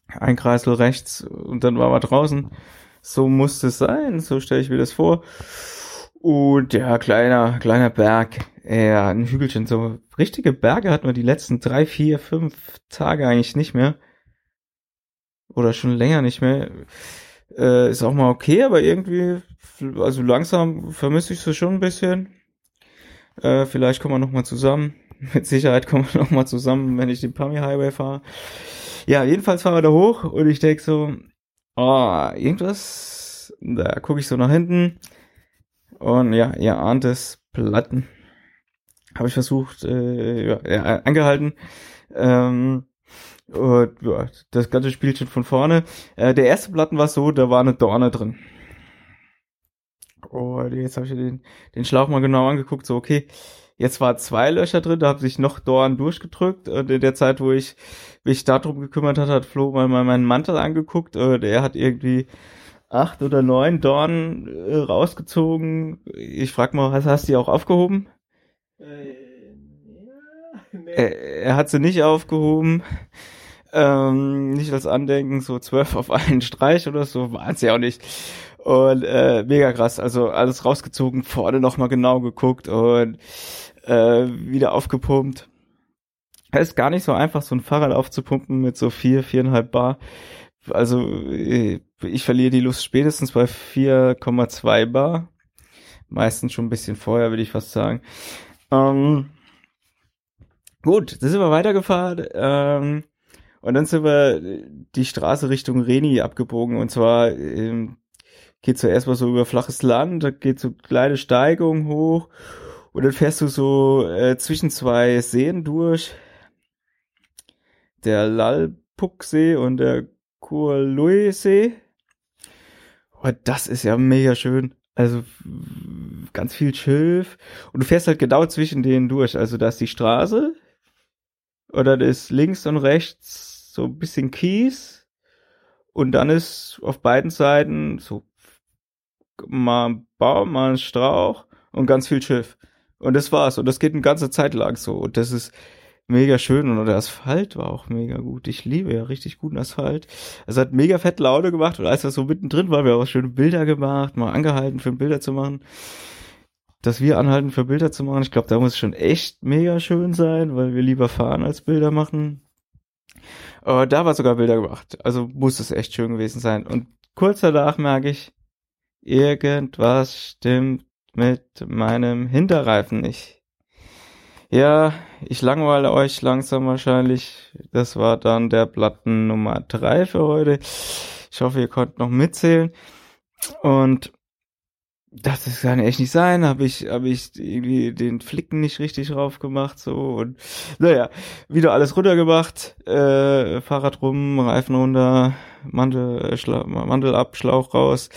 Ein Kreisel rechts und dann waren wir draußen. So musste es sein, so stelle ich mir das vor. Und ja, kleiner, kleiner Berg. Ja, ein Hügelchen. So richtige Berge hatten wir die letzten drei, vier, fünf Tage eigentlich nicht mehr oder schon länger nicht mehr. Äh, ist auch mal okay, aber irgendwie, also langsam vermisse ich es schon ein bisschen. Äh, vielleicht kommen wir noch mal zusammen. Mit Sicherheit kommen wir noch mal zusammen, wenn ich den Pami Highway fahre. Ja, jedenfalls fahren wir da hoch und ich denk so, oh, irgendwas. Da gucke ich so nach hinten und ja, ihr ahnt es, Platten. Habe ich versucht, äh, ja, ja, angehalten. Ähm, das ganze Spielchen von vorne. Äh, der erste Platten war so, da war eine Dorne drin. Und jetzt habe ich den, den Schlauch mal genau angeguckt, so okay, jetzt war zwei Löcher drin, da haben sich noch Dornen durchgedrückt und in der Zeit, wo ich mich darum gekümmert hat, hat Flo mal meinen Mantel angeguckt und er hat irgendwie acht oder neun Dornen äh, rausgezogen. Ich frag mal, hast, hast du die auch aufgehoben? Äh, nee. er, er hat sie nicht aufgehoben. Ähm, nicht als Andenken, so zwölf auf einen Streich oder so, war es ja auch nicht. Und äh, mega krass, also alles rausgezogen, vorne nochmal genau geguckt und äh, wieder aufgepumpt. Es ist gar nicht so einfach, so ein Fahrrad aufzupumpen mit so vier, viereinhalb Bar. Also äh, ich verliere die Lust spätestens bei 4,2 Bar. Meistens schon ein bisschen vorher, würde ich fast sagen. Ähm, gut, dann sind wir weitergefahren. Ähm, und dann sind wir die Straße Richtung Reni abgebogen. Und zwar ähm, geht zuerst mal so über flaches Land, da geht so kleine Steigung hoch. Und dann fährst du so äh, zwischen zwei Seen durch. Der Lalpuksee und der Kurlui-See. Und das ist ja mega schön. Also ganz viel Schilf. Und du fährst halt genau zwischen denen durch. Also da ist die Straße. Oder da ist links und rechts so ein bisschen Kies. Und dann ist auf beiden Seiten so mal ein Baum, mal ein Strauch und ganz viel Schilf. Und das war's. Und das geht eine ganze Zeit lang so. Und das ist mega schön. Und der Asphalt war auch mega gut. Ich liebe ja richtig guten Asphalt. Es hat mega fett Laune gemacht. Und als wir so mittendrin waren, wir haben auch schöne Bilder gemacht, mal angehalten für Bilder zu machen. Dass wir anhalten für Bilder zu machen, ich glaube, da muss es schon echt mega schön sein, weil wir lieber fahren als Bilder machen. Aber da war sogar Bilder gemacht. Also muss es echt schön gewesen sein. Und kurz danach merke ich, irgendwas stimmt mit meinem Hinterreifen nicht. Ja, ich langweile euch langsam wahrscheinlich. Das war dann der Platten Nummer drei für heute. Ich hoffe, ihr konntet noch mitzählen. Und das, kann echt nicht sein. Habe ich, habe ich irgendwie den Flicken nicht richtig drauf gemacht so und naja, wieder alles runtergemacht, äh, Fahrrad rum, Reifen runter, Mantel, Schla Mantel ab, Schlauch raus.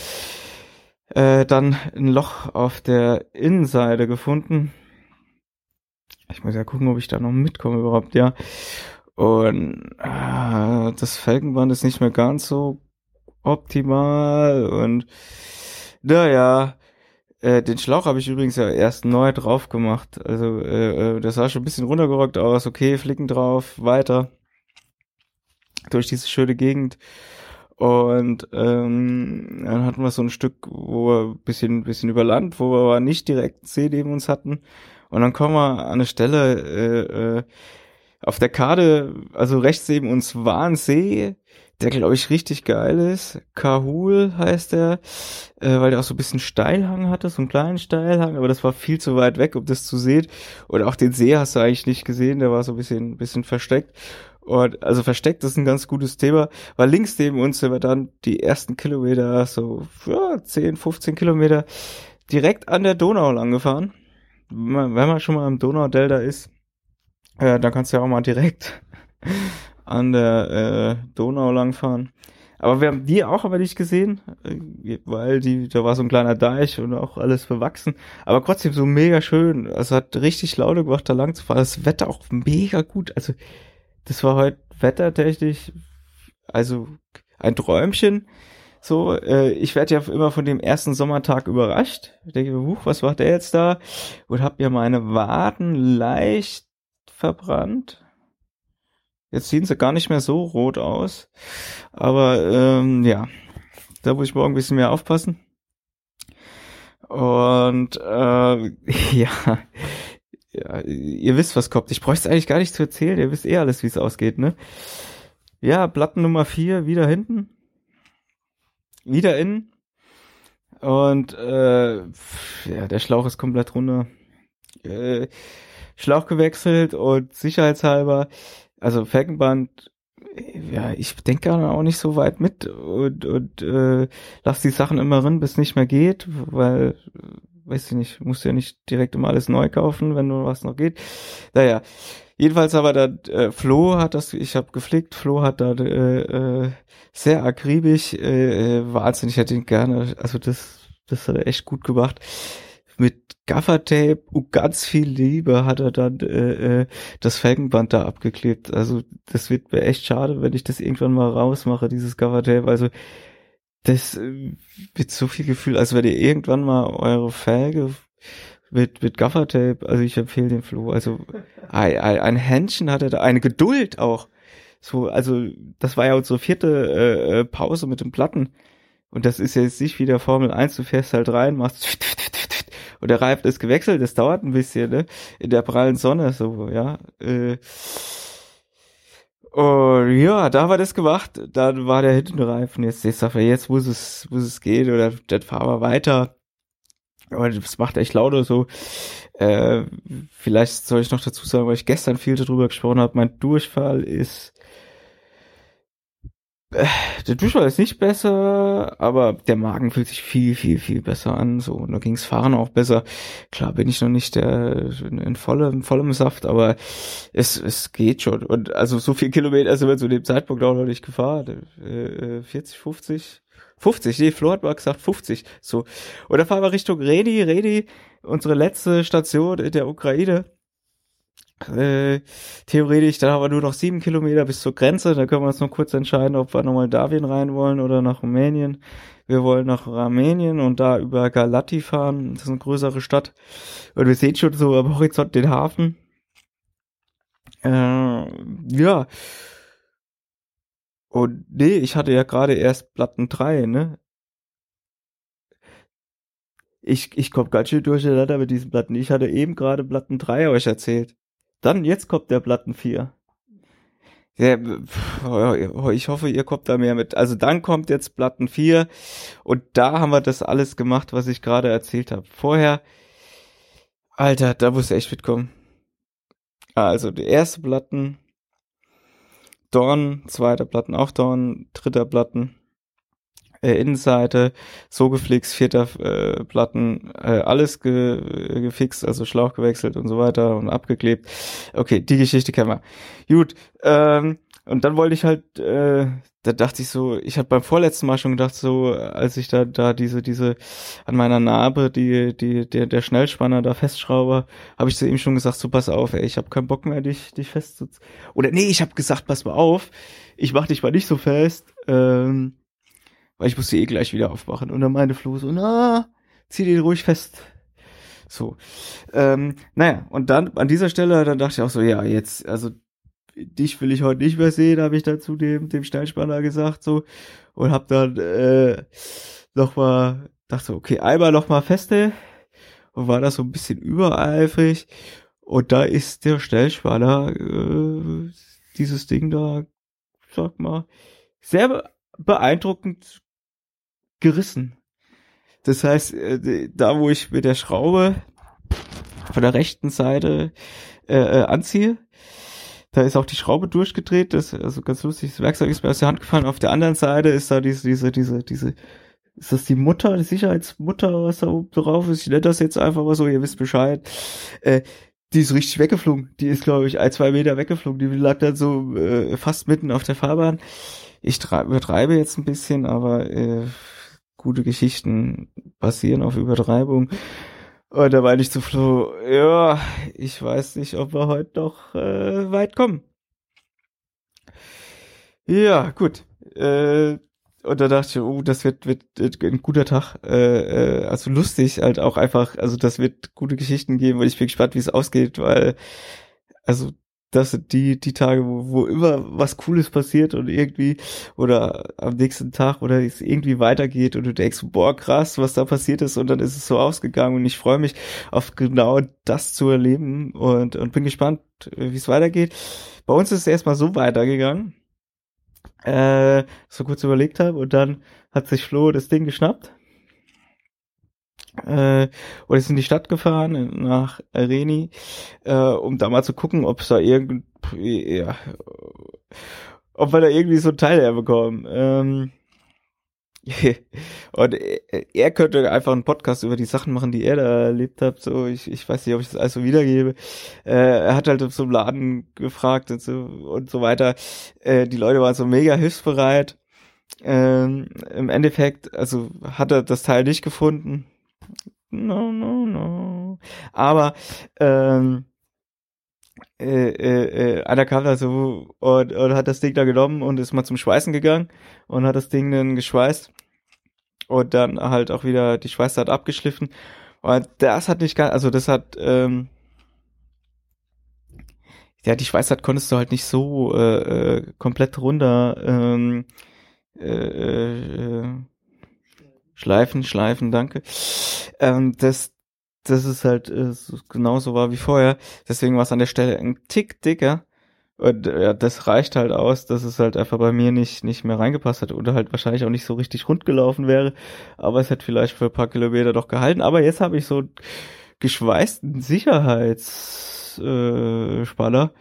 Äh, dann ein Loch auf der Innenseite gefunden. Ich muss ja gucken, ob ich da noch mitkomme überhaupt, ja. Und äh, das Felgenband ist nicht mehr ganz so optimal und naja, äh, den Schlauch habe ich übrigens ja erst neu drauf gemacht. Also äh, äh, das sah schon ein bisschen runtergerockt aus. Okay, Flicken drauf, weiter durch diese schöne Gegend. Und ähm, dann hatten wir so ein Stück, wo wir ein bisschen, bisschen über Land, wo wir aber nicht direkt See neben uns hatten. Und dann kommen wir an eine Stelle äh, äh, auf der Karte, also rechts neben uns war ein See, der glaube ich richtig geil ist. Kahul heißt der, äh, weil der auch so ein bisschen Steilhang hatte, so einen kleinen Steilhang, aber das war viel zu weit weg, um das zu sehen. Und auch den See hast du eigentlich nicht gesehen, der war so ein bisschen, bisschen versteckt. Und also versteckt ist ein ganz gutes Thema, weil links neben uns sind wir dann die ersten Kilometer, so ja, 10, 15 Kilometer, direkt an der Donau lang gefahren. Wenn man, schon mal im Donaudelta ist, äh, dann kannst du ja auch mal direkt an der äh, Donau langfahren. Aber wir haben die auch aber nicht gesehen, äh, weil die, da war so ein kleiner Deich und auch alles bewachsen. Aber trotzdem so mega schön. Also hat richtig Laune gemacht, da lang zu fahren. Das Wetter auch mega gut. Also das war heute wettertechnisch, also ein Träumchen. So, äh, ich werde ja immer von dem ersten Sommertag überrascht. Ich denke, huch, was macht der jetzt da? Und habe ja meine Waden leicht verbrannt. Jetzt sehen sie gar nicht mehr so rot aus. Aber ähm, ja, da muss ich morgen ein bisschen mehr aufpassen. Und äh, ja, ja, ihr wisst, was kommt. Ich bräuchte eigentlich gar nicht zu erzählen. Ihr wisst eh alles, wie es ausgeht, ne? Ja, Platten Nummer vier wieder hinten. Wieder innen. Und äh, ja, der Schlauch ist komplett runter. Äh, Schlauch gewechselt und sicherheitshalber, also Felgenband, ja, ich denke auch nicht so weit mit und, und äh, lass die Sachen immer drin, bis nicht mehr geht, weil weiß ich nicht, musst ja nicht direkt immer alles neu kaufen, wenn nur was noch geht. Naja, jedenfalls aber da äh, Flo hat das, ich habe gepflegt, Flo hat da äh, äh, sehr akribisch, äh, äh, wahnsinnig, ich hätte ihn gerne, also das, das hat er echt gut gemacht. Mit Gaffertape und ganz viel Liebe hat er dann äh, äh, das Felgenband da abgeklebt. Also das wird mir echt schade, wenn ich das irgendwann mal rausmache, dieses Gaffertape. Also das äh, mit so viel Gefühl, als wenn ihr irgendwann mal eure Felge mit, mit Gaffertape, also ich empfehle den Flo, also ein, ein, Händchen hat er da, eine Geduld auch. So, also das war ja unsere vierte äh, äh Pause mit den Platten. Und das ist jetzt nicht wie der Formel 1, du fährst halt rein, machst und der Reifen ist gewechselt, das dauert ein bisschen, ne? In der prallen Sonne, so, ja. Äh, und ja, da war das gemacht. Dann war der Hintenreifen. Jetzt, jetzt er, jetzt muss es, muss es gehen oder dann fahren wir weiter. Aber das macht echt lauter so. Äh, vielleicht soll ich noch dazu sagen, weil ich gestern viel darüber gesprochen habe, mein Durchfall ist der Durchfall ist nicht besser, aber der Magen fühlt sich viel, viel, viel besser an. So, und da ging's Fahren auch besser. Klar bin ich noch nicht der in vollem, vollem Saft, aber es, es geht schon. Und also so viel Kilometer, also wir zu dem Zeitpunkt auch noch nicht gefahren. Äh, 40, 50, 50, nee, Flo hat mal gesagt 50. So. Und da fahren wir Richtung Redi, Redi, unsere letzte Station in der Ukraine äh, theoretisch, dann haben wir nur noch sieben Kilometer bis zur Grenze. Da können wir uns noch kurz entscheiden, ob wir nochmal Darwin rein wollen oder nach Rumänien. Wir wollen nach Rumänien und da über Galati fahren. Das ist eine größere Stadt. Und wir sehen schon so am Horizont den Hafen. Äh, ja. Und nee, ich hatte ja gerade erst Platten drei, ne? Ich, ich komme ganz schön durcheinander mit diesen Platten. Ich hatte eben gerade Platten drei euch erzählt. Dann, jetzt kommt der Platten 4. Ja, ich hoffe, ihr kommt da mehr mit. Also dann kommt jetzt Platten 4 und da haben wir das alles gemacht, was ich gerade erzählt habe. Vorher, Alter, da muss echt mitkommen. Also die erste Platten, Dorn, zweiter Platten auch Dorn, dritter Platten, äh, Innenseite, so geflixt, vierter äh, Platten, äh, alles ge gefixt, also Schlauch gewechselt und so weiter und abgeklebt. Okay, die Geschichte kennen wir. Gut, ähm, und dann wollte ich halt, äh, da dachte ich so, ich hatte beim vorletzten Mal schon gedacht, so, als ich da, da diese, diese, an meiner Narbe, die, die, der, der Schnellspanner da festschraube, habe ich zu ihm schon gesagt, so, pass auf, ey, ich habe keinen Bock mehr, dich, dich fest Oder nee, ich habe gesagt, pass mal auf, ich mach dich mal nicht so fest, ähm, weil ich musste eh gleich wieder aufwachen. Und dann meinte Flo so, na, zieh den ruhig fest. So. Ähm, naja, und dann an dieser Stelle, dann dachte ich auch so, ja, jetzt, also dich will ich heute nicht mehr sehen, habe ich dann zu dem, dem Schnellspanner gesagt, so. Und hab dann äh, nochmal, dachte so, okay, einmal nochmal feste. Und war da so ein bisschen übereifrig. Und da ist der Schnellspanner, äh, dieses Ding da, sag mal, sehr beeindruckend gerissen. Das heißt, äh, da wo ich mit der Schraube von der rechten Seite äh, äh, anziehe, da ist auch die Schraube durchgedreht. Das also ganz lustig. Das Werkzeug ist mir aus der Hand gefallen. Auf der anderen Seite ist da diese diese diese diese ist das die Mutter, die Sicherheitsmutter, was da oben drauf ist? Ich nenne das jetzt einfach mal so, ihr wisst Bescheid. Äh, die ist richtig weggeflogen. Die ist, glaube ich, ein, zwei Meter weggeflogen. Die lag dann so äh, fast mitten auf der Fahrbahn. Ich übertreibe jetzt ein bisschen, aber äh, gute Geschichten basieren auf Übertreibung. Und da meinte ich zu Flo, ja, ich weiß nicht, ob wir heute noch äh, weit kommen. Ja, gut. Äh, und da dachte ich, oh, das wird, wird, wird ein guter Tag. Äh, äh, also lustig, halt auch einfach, also das wird gute Geschichten geben und ich bin gespannt, wie es ausgeht, weil, also das sind die, die Tage, wo, wo immer was Cooles passiert und irgendwie, oder am nächsten Tag oder es irgendwie weitergeht und du denkst, boah, krass, was da passiert ist und dann ist es so ausgegangen und ich freue mich auf genau das zu erleben und, und bin gespannt, wie es weitergeht. Bei uns ist es erstmal so weitergegangen, äh, so kurz überlegt habe und dann hat sich Flo das Ding geschnappt äh, oder ist in die Stadt gefahren nach Reni, äh, um da mal zu gucken, ob es da irgend, ja, ob wir da irgendwie so ein Teil herbekommen. Ähm, und er könnte einfach einen Podcast über die Sachen machen, die er da erlebt hat. So, ich, ich weiß nicht, ob ich das alles so wiedergebe. Äh, er hat halt im Laden gefragt und so und so weiter. Äh, die Leute waren so mega hilfsbereit. Ähm, Im Endeffekt, also hat er das Teil nicht gefunden no, no, no. Aber ähm, äh, äh, einer kam da so und, und hat das Ding da genommen und ist mal zum Schweißen gegangen und hat das Ding dann geschweißt und dann halt auch wieder die Schweißnaht abgeschliffen. Und das hat nicht ganz, also das hat, ähm, ja, die Schweißnaht konntest du halt nicht so äh, äh, komplett runter ähm, äh, äh, Schleifen, Schleifen, danke. Ähm, das, das ist halt äh, genauso war wie vorher. Deswegen war es an der Stelle ein Tick dicker. Und ja, das reicht halt aus, dass es halt einfach bei mir nicht, nicht mehr reingepasst hat oder halt wahrscheinlich auch nicht so richtig rund gelaufen wäre. Aber es hätte vielleicht für ein paar Kilometer doch gehalten. Aber jetzt habe ich so geschweißten Sicherheitsspanner.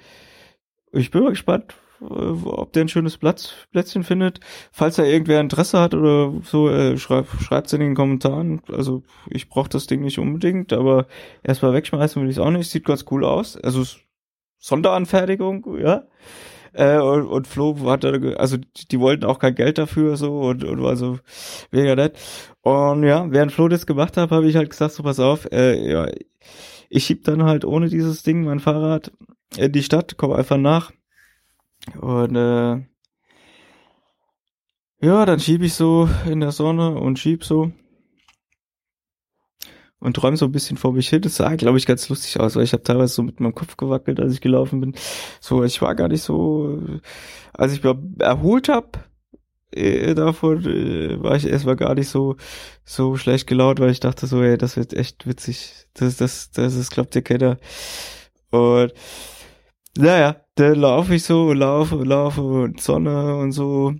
Ich bin mal gespannt, äh, ob der ein schönes Platz, Plätzchen findet. Falls er irgendwer Interesse hat oder so, äh, schreib, schreibt's in den Kommentaren. Also ich brauche das Ding nicht unbedingt, aber erstmal wegschmeißen will ich es auch nicht. Sieht ganz cool aus. Also Sonderanfertigung, ja. Äh, und, und Flo hat also die, die wollten auch kein Geld dafür so und, und war so mega nett. Und ja, während Flo das gemacht hat, habe ich halt gesagt, so pass auf, äh, ja, ich schieb dann halt ohne dieses Ding mein Fahrrad in die Stadt, komm einfach nach. Und äh, ja, dann schieb ich so in der Sonne und schieb so und träume so ein bisschen vor mich hin. Das sah, glaube ich, ganz lustig aus, weil ich habe teilweise so mit meinem Kopf gewackelt, als ich gelaufen bin. So, ich war gar nicht so, als ich mich erholt habe äh, davon, äh, war ich erstmal gar nicht so so schlecht gelaunt, weil ich dachte so, ey, das wird echt witzig. Das, das, das ist, glaubt ihr keiner. Und naja, dann laufe ich so, laufe, laufe und Sonne und so.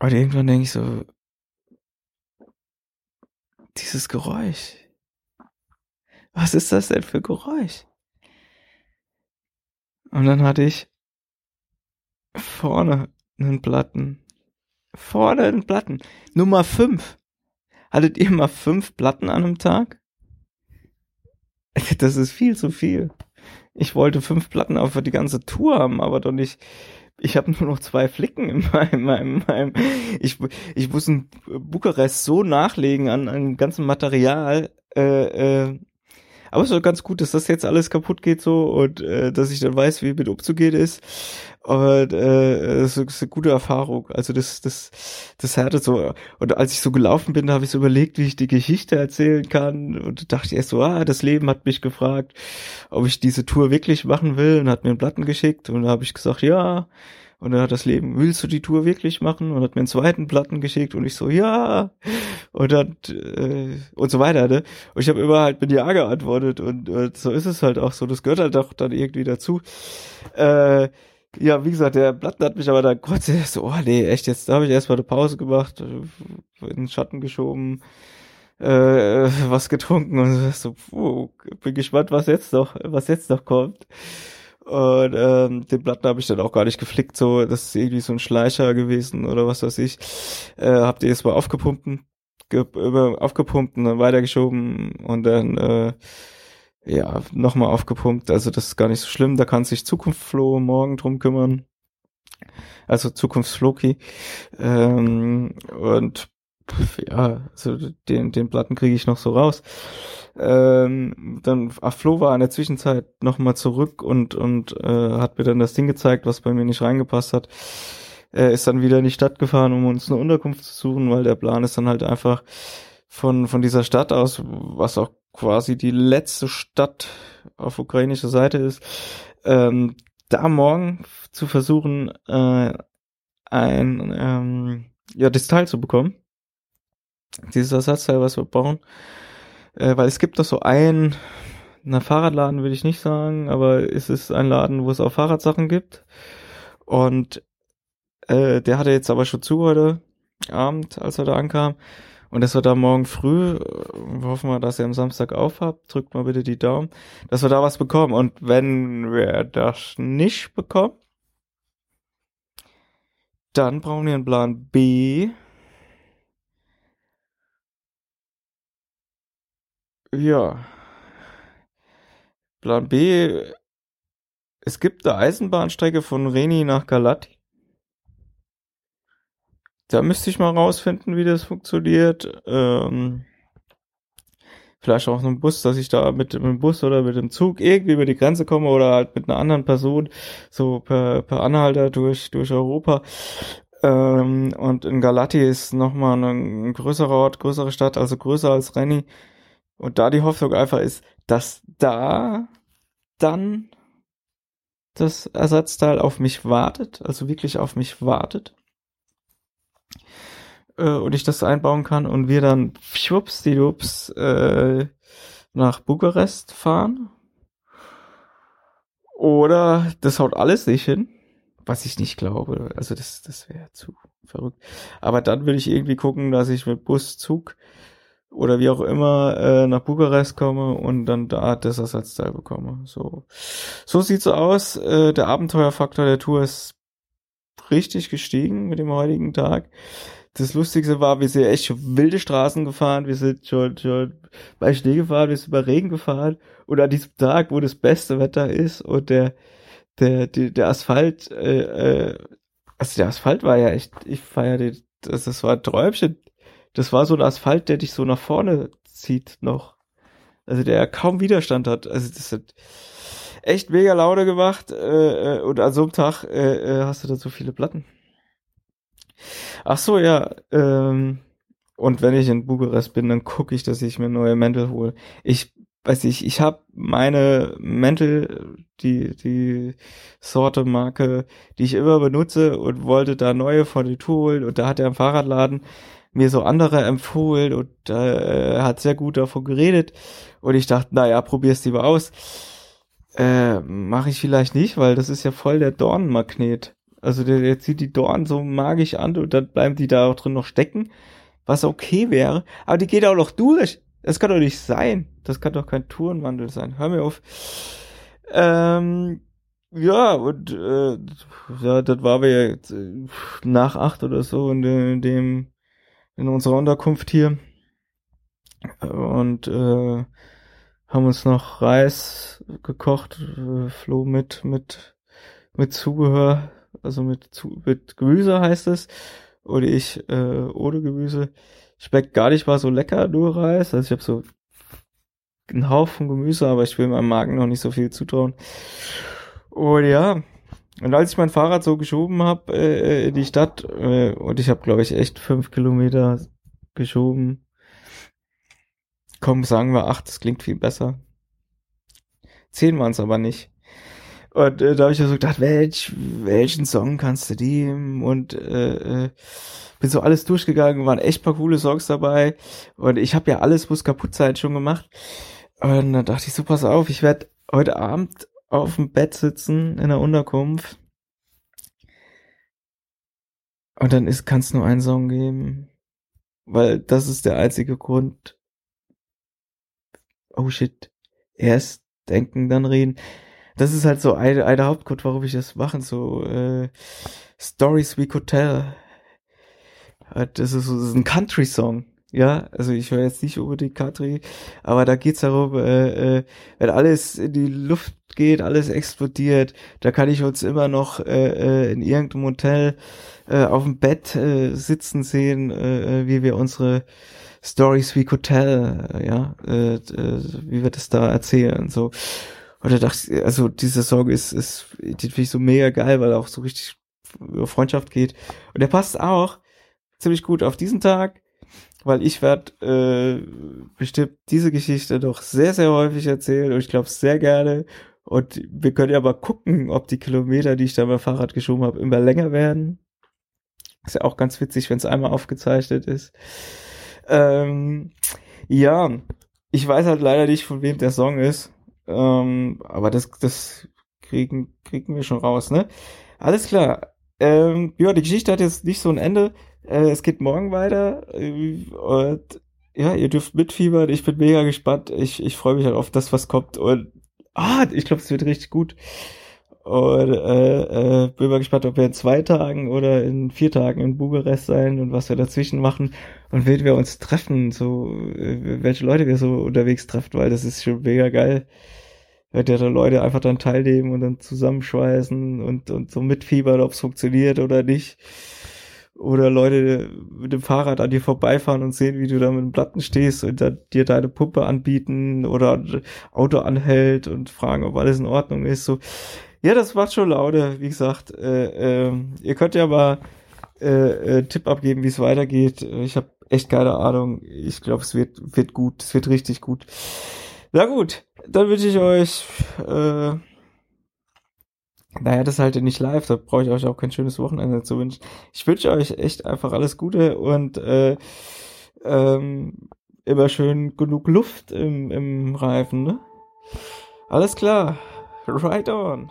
Und irgendwann denke ich so, dieses Geräusch. Was ist das denn für Geräusch? Und dann hatte ich vorne einen Platten. Vorne einen Platten. Nummer fünf. Hattet ihr mal fünf Platten an einem Tag? Das ist viel zu viel. Ich wollte fünf Platten auch für die ganze Tour haben, aber doch nicht. Ich habe nur noch zwei Flicken in meinem, meinem, meinem. Ich, ich muss in Bukarest so nachlegen an, an ganzem Material, äh, äh, aber es ist ganz gut, dass das jetzt alles kaputt geht so und äh, dass ich dann weiß, wie mit umzugehen ist. Und äh, das ist eine gute Erfahrung. Also das, das, das härtet so. Und als ich so gelaufen bin, habe ich so überlegt, wie ich die Geschichte erzählen kann. Und dachte erst so, ah, das Leben hat mich gefragt, ob ich diese Tour wirklich machen will und hat mir einen Platten geschickt. Und da habe ich gesagt, ja. Und dann hat das Leben, willst du die Tour wirklich machen? Und hat mir einen zweiten Platten geschickt und ich so, ja. Und dann, äh, und so weiter, ne? Und ich habe immer halt mit Ja geantwortet und, und so ist es halt auch so. Das gehört halt auch dann irgendwie dazu. Äh, ja, wie gesagt, der Platten hat mich aber dann kurz so, oh nee, echt, jetzt habe ich erstmal eine Pause gemacht, äh, in den Schatten geschoben, äh, was getrunken und so, puh, bin gespannt, was jetzt noch, was jetzt noch kommt. Und ähm, den Platten habe ich dann auch gar nicht geflickt, so, das ist irgendwie so ein Schleicher gewesen oder was weiß ich. Äh, hab die erstmal aufgepumpt, ge über, aufgepumpt und dann weitergeschoben und dann äh, ja, nochmal aufgepumpt. Also das ist gar nicht so schlimm, da kann sich Zukunftsflo morgen drum kümmern. Also Zukunftsfloki. Ähm, und ja, also den, den Platten kriege ich noch so raus. Ähm, dann ach, Flo war in der Zwischenzeit nochmal zurück und, und äh, hat mir dann das Ding gezeigt, was bei mir nicht reingepasst hat. Er ist dann wieder in die Stadt gefahren, um uns eine Unterkunft zu suchen, weil der Plan ist dann halt einfach von, von dieser Stadt aus, was auch quasi die letzte Stadt auf ukrainischer Seite ist, ähm, da morgen zu versuchen, äh, ein ähm, ja, das Teil zu bekommen. Dieses Ersatzteil, was wir bauen. Äh, weil es gibt doch so ein, na Fahrradladen würde ich nicht sagen, aber es ist ein Laden, wo es auch Fahrradsachen gibt. Und äh, der hatte jetzt aber schon zu heute Abend, als er da ankam. Und das wir da morgen früh, wir hoffen wir, dass ihr am Samstag aufhabt, drückt mal bitte die Daumen, dass wir da was bekommen. Und wenn wir das nicht bekommen, dann brauchen wir einen Plan B. Ja. Plan B. Es gibt eine Eisenbahnstrecke von Reni nach Galati. Da müsste ich mal rausfinden, wie das funktioniert. Ähm, vielleicht auch so ein Bus, dass ich da mit dem Bus oder mit dem Zug irgendwie über die Grenze komme oder halt mit einer anderen Person so per, per Anhalter durch, durch Europa. Ähm, und in Galati ist nochmal ein größerer Ort, größere Stadt, also größer als Renny. Und da die Hoffnung einfach ist, dass da dann das Ersatzteil auf mich wartet, also wirklich auf mich wartet äh, und ich das einbauen kann und wir dann schwuppsdiwupps äh, nach Bukarest fahren. Oder das haut alles nicht hin, was ich nicht glaube. Also das, das wäre zu verrückt. Aber dann will ich irgendwie gucken, dass ich mit Bus, Zug oder wie auch immer äh, nach Bukarest komme und dann da das Ersatzteil bekomme. So, so sieht's aus. Äh, der Abenteuerfaktor der Tour ist richtig gestiegen mit dem heutigen Tag. Das Lustigste war, wir sind echt wilde Straßen gefahren, wir sind schon, schon bei Schnee gefahren, wir sind bei Regen gefahren und an diesem Tag, wo das beste Wetter ist und der der der, der Asphalt, äh, äh, also der Asphalt war ja echt, ich feiere den, das, das war ein Träumchen das war so ein Asphalt, der dich so nach vorne zieht noch. Also der kaum Widerstand hat. Also das hat echt mega Laune gemacht. Äh, äh, und an so einem Tag äh, äh, hast du da so viele Platten. Ach so, ja. Ähm, und wenn ich in Bukarest bin, dann gucke ich, dass ich mir neue Mäntel hole. Ich weiß ich, ich habe meine Mäntel, die die Sorte Marke, die ich immer benutze und wollte da neue von die Tour holen und da hat er im Fahrradladen mir so andere empfohlen und äh, hat sehr gut davon geredet. Und ich dachte, naja, probier's lieber aus. Äh, Mache ich vielleicht nicht, weil das ist ja voll der Dornenmagnet. Also der, der zieht die Dornen so magisch an und dann bleiben die da auch drin noch stecken, was okay wäre. Aber die geht auch noch durch. Das kann doch nicht sein. Das kann doch kein Tourenwandel sein. Hör mir auf. Ähm, ja, und äh, ja, das war wir jetzt äh, nach acht oder so in, in dem in unserer Unterkunft hier und äh, haben uns noch Reis gekocht, äh, Flo mit mit mit Zubehör, also mit zu, mit Gemüse heißt es oder ich äh, ohne Gemüse. Schmeckt gar nicht mal so lecker nur Reis, also ich habe so einen Haufen Gemüse, aber ich will meinem Magen noch nicht so viel zutrauen. Und ja, und als ich mein Fahrrad so geschoben habe äh, in die Stadt, äh, und ich habe, glaube ich, echt fünf Kilometer geschoben. Komm, sagen wir acht, das klingt viel besser. Zehn waren es aber nicht. Und äh, da habe ich so gedacht, welch, welchen Song kannst du nehmen? Und äh, äh, bin so alles durchgegangen, waren echt paar coole Songs dabei. Und ich habe ja alles, es kaputt sein, schon gemacht. Und dann dachte ich so, pass auf, ich werde heute Abend auf dem Bett sitzen in der Unterkunft. Und dann kann es nur einen Song geben. Weil das ist der einzige Grund. Oh shit. Erst denken, dann reden. Das ist halt so ein, ein Hauptgrund, warum ich das mache. So äh, Stories we could tell. Das ist das ist ein Country-Song. Ja, also ich höre jetzt nicht unbedingt Country, aber da geht's darum, äh, äh, wenn alles in die Luft geht, alles explodiert, da kann ich uns immer noch äh, äh, in irgendeinem Hotel äh, auf dem Bett äh, sitzen sehen, äh, äh wie wir unsere Stories wie Hotel, äh, ja, äh, äh, wie wir das da erzählen, so. Und da dachte ich, also dieser Song ist, ist, den finde ich so mega geil, weil auch so richtig über Freundschaft geht. Und der passt auch ziemlich gut auf diesen Tag weil ich werde äh, bestimmt diese Geschichte doch sehr, sehr häufig erzählen und ich glaube sehr gerne. Und wir können ja mal gucken, ob die Kilometer, die ich da mit Fahrrad geschoben habe, immer länger werden. Ist ja auch ganz witzig, wenn es einmal aufgezeichnet ist. Ähm, ja, ich weiß halt leider nicht, von wem der Song ist. Ähm, aber das, das kriegen, kriegen wir schon raus, ne? Alles klar. Ähm, ja, die Geschichte hat jetzt nicht so ein Ende. Äh, es geht morgen weiter. Äh, und ja, ihr dürft mitfiebern. Ich bin mega gespannt. Ich, ich freue mich halt auf das, was kommt. Und ah, ich glaube, es wird richtig gut. Und äh, äh, bin mal gespannt, ob wir in zwei Tagen oder in vier Tagen in Bukarest sein und was wir dazwischen machen und wen wir uns treffen, so äh, welche Leute wir so unterwegs treffen, weil das ist schon mega geil. Wenn ja da Leute einfach dann teilnehmen und dann zusammenschweißen und, und so mitfiebern, ob es funktioniert oder nicht oder Leute mit dem Fahrrad an dir vorbeifahren und sehen, wie du da mit dem Platten stehst und dann dir deine Pumpe anbieten oder Auto anhält und fragen, ob alles in Ordnung ist. So, ja, das macht schon Laune, wie gesagt. Äh, äh, ihr könnt ja mal äh, äh, Tipp abgeben, wie es weitergeht. Ich habe echt keine Ahnung. Ich glaube, es wird wird gut, es wird richtig gut. Na gut, dann wünsche ich euch äh, naja, das halt nicht live, da brauche ich euch auch kein schönes Wochenende zu wünschen. Ich wünsche euch echt einfach alles Gute und äh, ähm, immer schön genug Luft im, im Reifen, ne? Alles klar. Right on.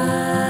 I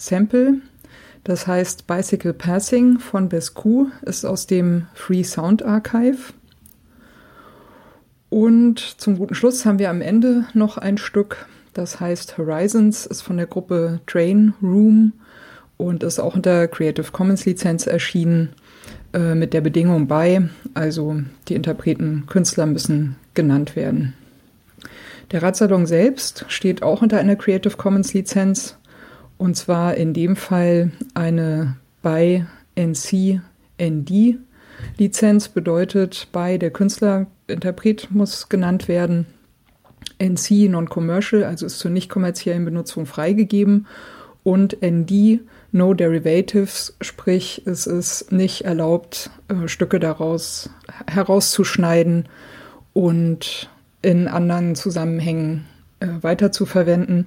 Sample, das heißt Bicycle Passing von Bescu, ist aus dem Free Sound Archive. Und zum guten Schluss haben wir am Ende noch ein Stück, das heißt Horizons, ist von der Gruppe Train Room und ist auch unter Creative Commons Lizenz erschienen, äh, mit der Bedingung bei, also die Interpreten, Künstler müssen genannt werden. Der Radsalon selbst steht auch unter einer Creative Commons Lizenz und zwar in dem Fall eine bei NC ND Lizenz bedeutet bei der Künstler Interpret muss genannt werden. NC Non-Commercial, also ist zur nicht kommerziellen Benutzung freigegeben und ND No Derivatives, sprich es ist nicht erlaubt, äh, Stücke daraus herauszuschneiden und in anderen Zusammenhängen äh, weiter zu verwenden.